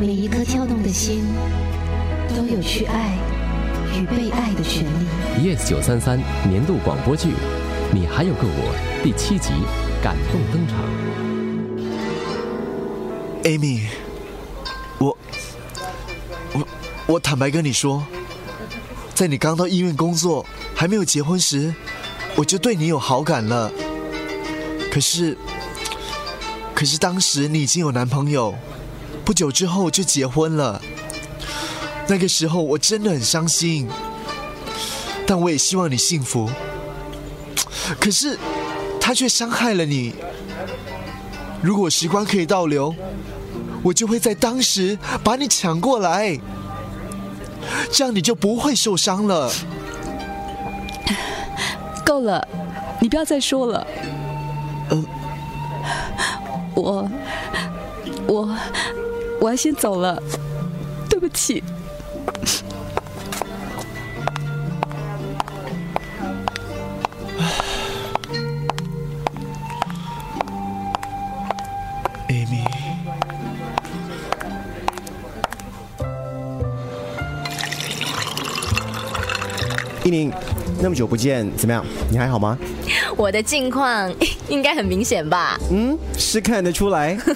每一颗跳动的心，都有去爱与被爱的权利。Yes 九三三年度广播剧《你还有个我》第七集感动登场。Amy，我我我坦白跟你说，在你刚到医院工作还没有结婚时，我就对你有好感了。可是，可是当时你已经有男朋友，不久之后就结婚了。那个时候我真的很伤心，但我也希望你幸福。可是他却伤害了你。如果时光可以倒流，我就会在当时把你抢过来，这样你就不会受伤了。够了，你不要再说了。嗯，我我我要先走了，对不起。Amy，一宁，那么久不见，怎么样？你还好吗？我的近况应该很明显吧？嗯，是看得出来。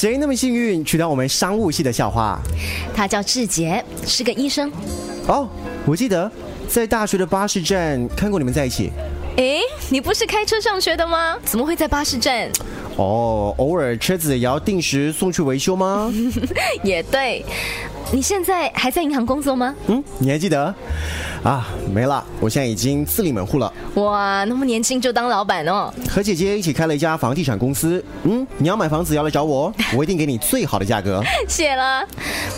谁那么幸运娶到我们商务系的校花？他叫志杰，是个医生。哦，我记得在大学的巴士站看过你们在一起。诶，你不是开车上学的吗？怎么会在巴士站？哦，偶尔车子也要定时送去维修吗？也对。你现在还在银行工作吗？嗯，你还记得？啊，没了，我现在已经自立门户了。哇，那么年轻就当老板哦？和姐姐一起开了一家房地产公司。嗯，你要买房子要来找我，我一定给你最好的价格。谢了。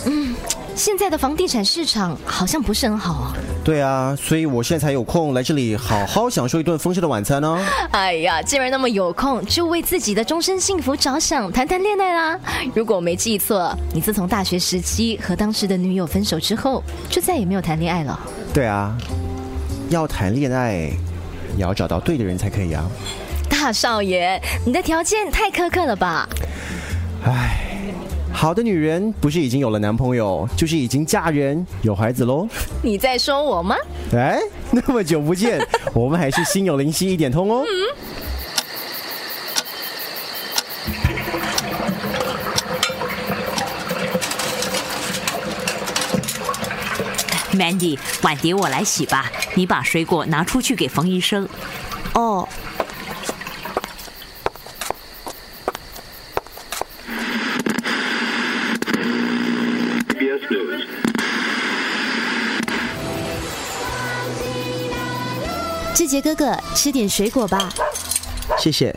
嗯，现在的房地产市场好像不是很好啊。对啊，所以我现在才有空来这里好好享受一顿丰盛的晚餐呢、哎呀，既然那么有空，就为自己的终身幸福着想，谈谈恋爱啦。如果我没记错，你自从大学时期和当时的女友分手之后，就再也没有谈恋爱了。对啊，要谈恋爱，也要找到对的人才可以啊。大少爷，你的条件太苛刻了吧？唉，好的女人不是已经有了男朋友，就是已经嫁人有孩子喽。你在说我吗？哎，那么久不见，我们还是心有灵犀一点通哦。Mandy，碗碟我来洗吧，你把水果拿出去给冯医生。哦，志杰哥哥，吃点水果吧。谢谢。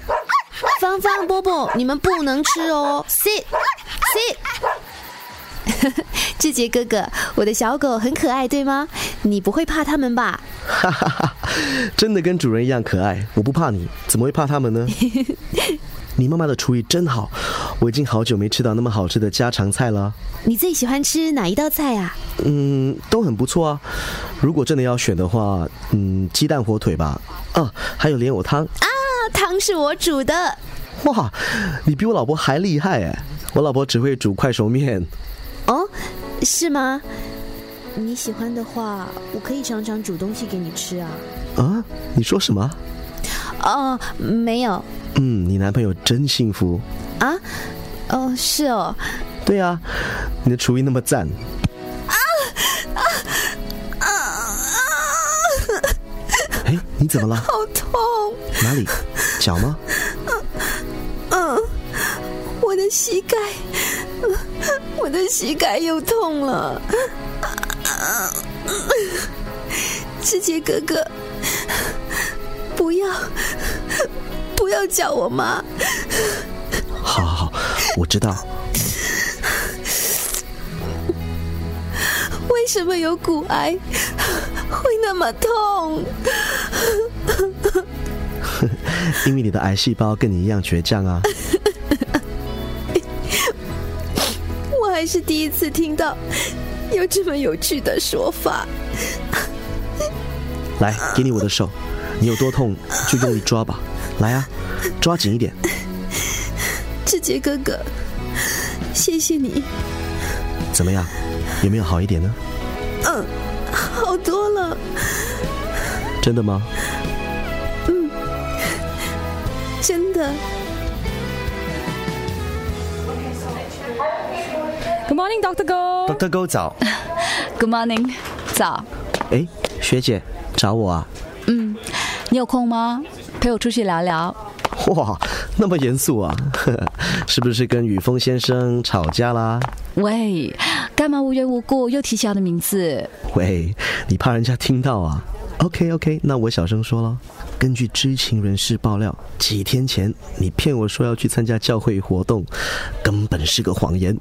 芳芳、波波，你们不能吃哦。Sit sit。志杰哥哥，我的小狗很可爱，对吗？你不会怕它们吧？哈哈哈，真的跟主人一样可爱。我不怕你，怎么会怕他们呢？你妈妈的厨艺真好，我已经好久没吃到那么好吃的家常菜了。你最喜欢吃哪一道菜啊？嗯，都很不错啊。如果真的要选的话，嗯，鸡蛋火腿吧。啊，还有莲藕汤。啊，汤是我煮的。哇，你比我老婆还厉害哎！我老婆只会煮快熟面。哦，是吗？你喜欢的话，我可以常常煮东西给你吃啊。啊？你说什么？哦，没有。嗯，你男朋友真幸福。啊？哦，是哦。对啊，你的厨艺那么赞。啊啊啊啊！哎，你怎么了？好痛。哪里？脚吗？嗯，我的膝盖，我的膝盖又痛了。志杰哥哥，不要，不要叫我妈。好好好，我知道。为什么有骨癌会那么痛？因为你的癌细胞跟你一样倔强啊！我还是第一次听到有这么有趣的说法。来，给你我的手，你有多痛就用力抓吧。来啊，抓紧一点。志杰哥哥，谢谢你，怎么样？有没有好一点呢？嗯，好多了。真的吗？嗯真的。Good morning, Doctor Go. Doctor Go 早。Good morning，早。哎，学姐找我啊？嗯，你有空吗？陪我出去聊聊。哇，那么严肃啊？是不是跟雨峰先生吵架啦？喂，干嘛无缘无故又提起他的名字？喂，你怕人家听到啊？OK OK，那我小声说了。根据知情人士爆料，几天前你骗我说要去参加教会活动，根本是个谎言。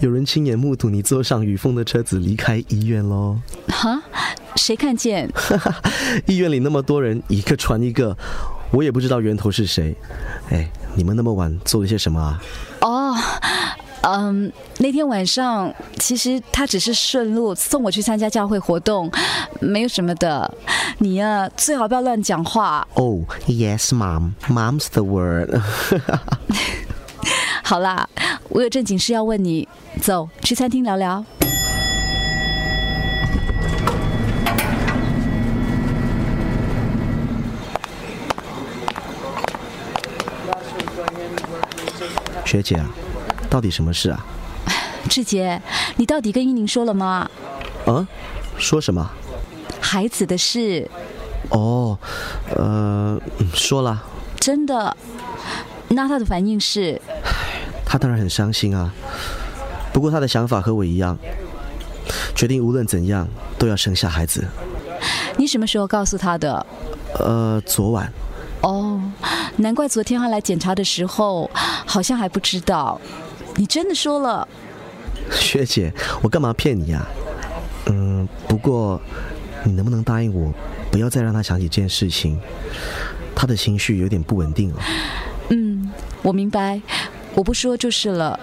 有人亲眼目睹你坐上雨峰的车子离开医院喽。哈？谁看见？医院里那么多人，一个传一个，我也不知道源头是谁。哎，你们那么晚做了些什么啊？哦，嗯，那天晚上其实他只是顺路送我去参加教会活动，没有什么的。你呀、最好不要乱讲话。哦、oh,，Yes, Mom. Mom's the word. 好啦，我有正经事要问你，走去餐厅聊聊。学姐啊，到底什么事啊？志杰，你到底跟依宁说了吗？啊？说什么？孩子的事，哦，呃，嗯说了，真的？那他的反应是？他当然很伤心啊。不过他的想法和我一样，决定无论怎样都要生下孩子。你什么时候告诉他的？呃，昨晚。哦，难怪昨天他来检查的时候，好像还不知道。你真的说了？学姐，我干嘛骗你呀、嗯，不过你能不能答应我，不要再让他想起这件事情？他的情绪有点不稳定哦。嗯，我明白，我不说就是了。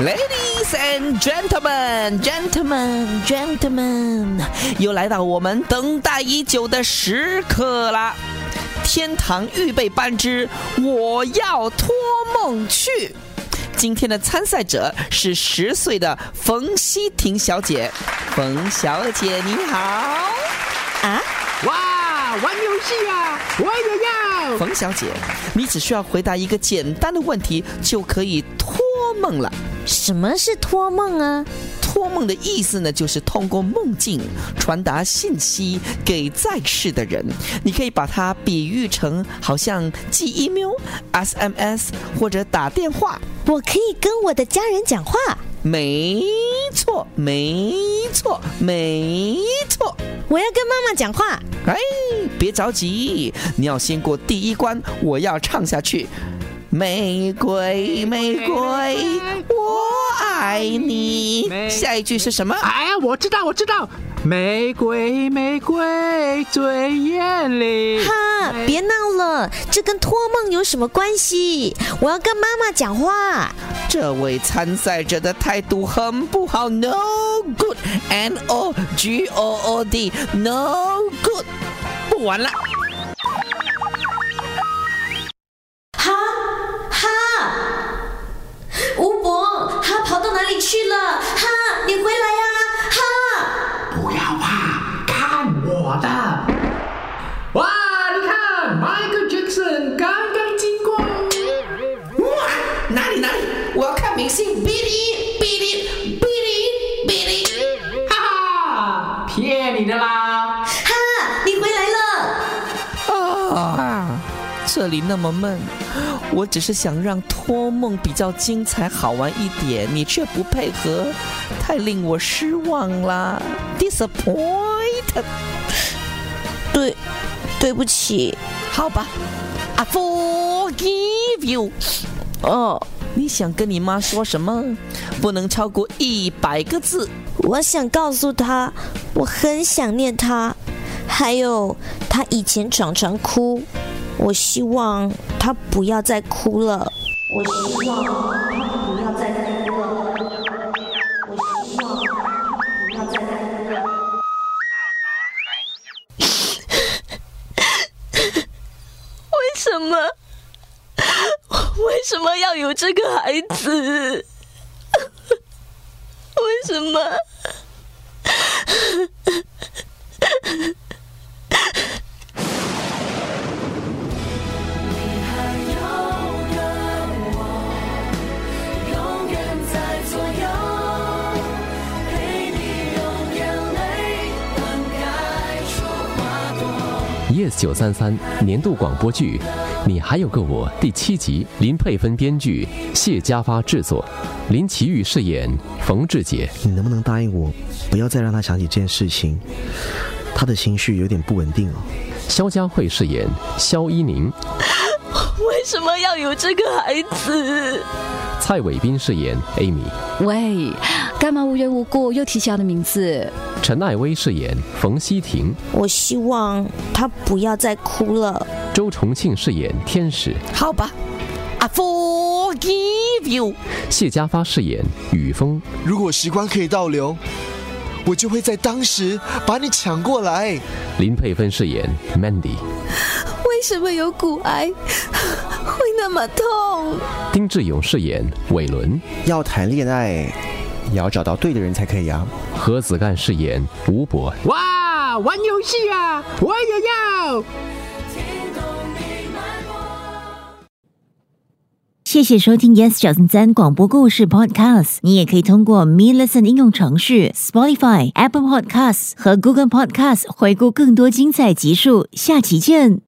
Ladies and gentlemen, gentlemen, gentlemen，又来到我们等待已久的时刻啦！天堂预备班之我要托梦去。今天的参赛者是十岁的冯希婷小姐，冯小姐你好。啊？哇，玩游戏啊，我也要。冯小姐，你只需要回答一个简单的问题就可以托梦了。什么是托梦啊？托梦的意思呢，就是通过梦境传达信息给在世的人。你可以把它比喻成好像寄 email、SMS 或者打电话。我可以跟我的家人讲话。没错，没错，没错。我要跟妈妈讲话。哎，别着急，你要先过第一关。我要唱下去。玫瑰，玫瑰，我爱你。下一句是什么？哎呀，我知道，我知道。玫瑰，玫瑰最艳丽。哈，别闹了，这跟托梦有什么关系？我要跟妈妈讲话。这位参赛者的态度很不好，No good，N O G O O D，No good，不玩了。的啦！哈，你回来了。啊，这里那么闷，我只是想让托梦比较精彩好玩一点，你却不配合，太令我失望啦，disappointed。对，对不起。好吧，I forgive you。哦，你想跟你妈说什么？不能超过一百个字。我想告诉他，我很想念他，还有他以前常常哭，我希望他不要再哭了。我希望他不要再哭了。我希望他不要再哭了。为什么？为什么要有这个孩子？为什么？Yes 九三三年度广播剧《你还有个我》第七集，林佩芬编剧，谢家发制作，林奇玉饰演冯志杰。你能不能答应我，不要再让他想起这件事情？他的情绪有点不稳定哦。肖佳慧饰演肖依宁，为什么要有这个孩子？蔡伟斌饰演 Amy，喂，干嘛无缘无故又提起他的名字？陈艾薇饰演冯希婷，我希望他不要再哭了。周重庆饰演天使，好吧，I forgive you。谢家发饰演雨峰，如果时光可以倒流，我就会在当时把你抢过来。林佩芬饰演 Mandy，为什么有骨癌 会那么痛？丁志勇饰演伟伦，要谈恋爱，也要找到对的人才可以啊。何子干饰演吴博，哇，玩游戏啊，我也要。谢谢收听 Yes 九三三广播故事 Podcast。你也可以通过 Me Listen 应用程序、Spotify、Apple Podcasts 和 Google Podcasts 回顾更多精彩集数。下期见。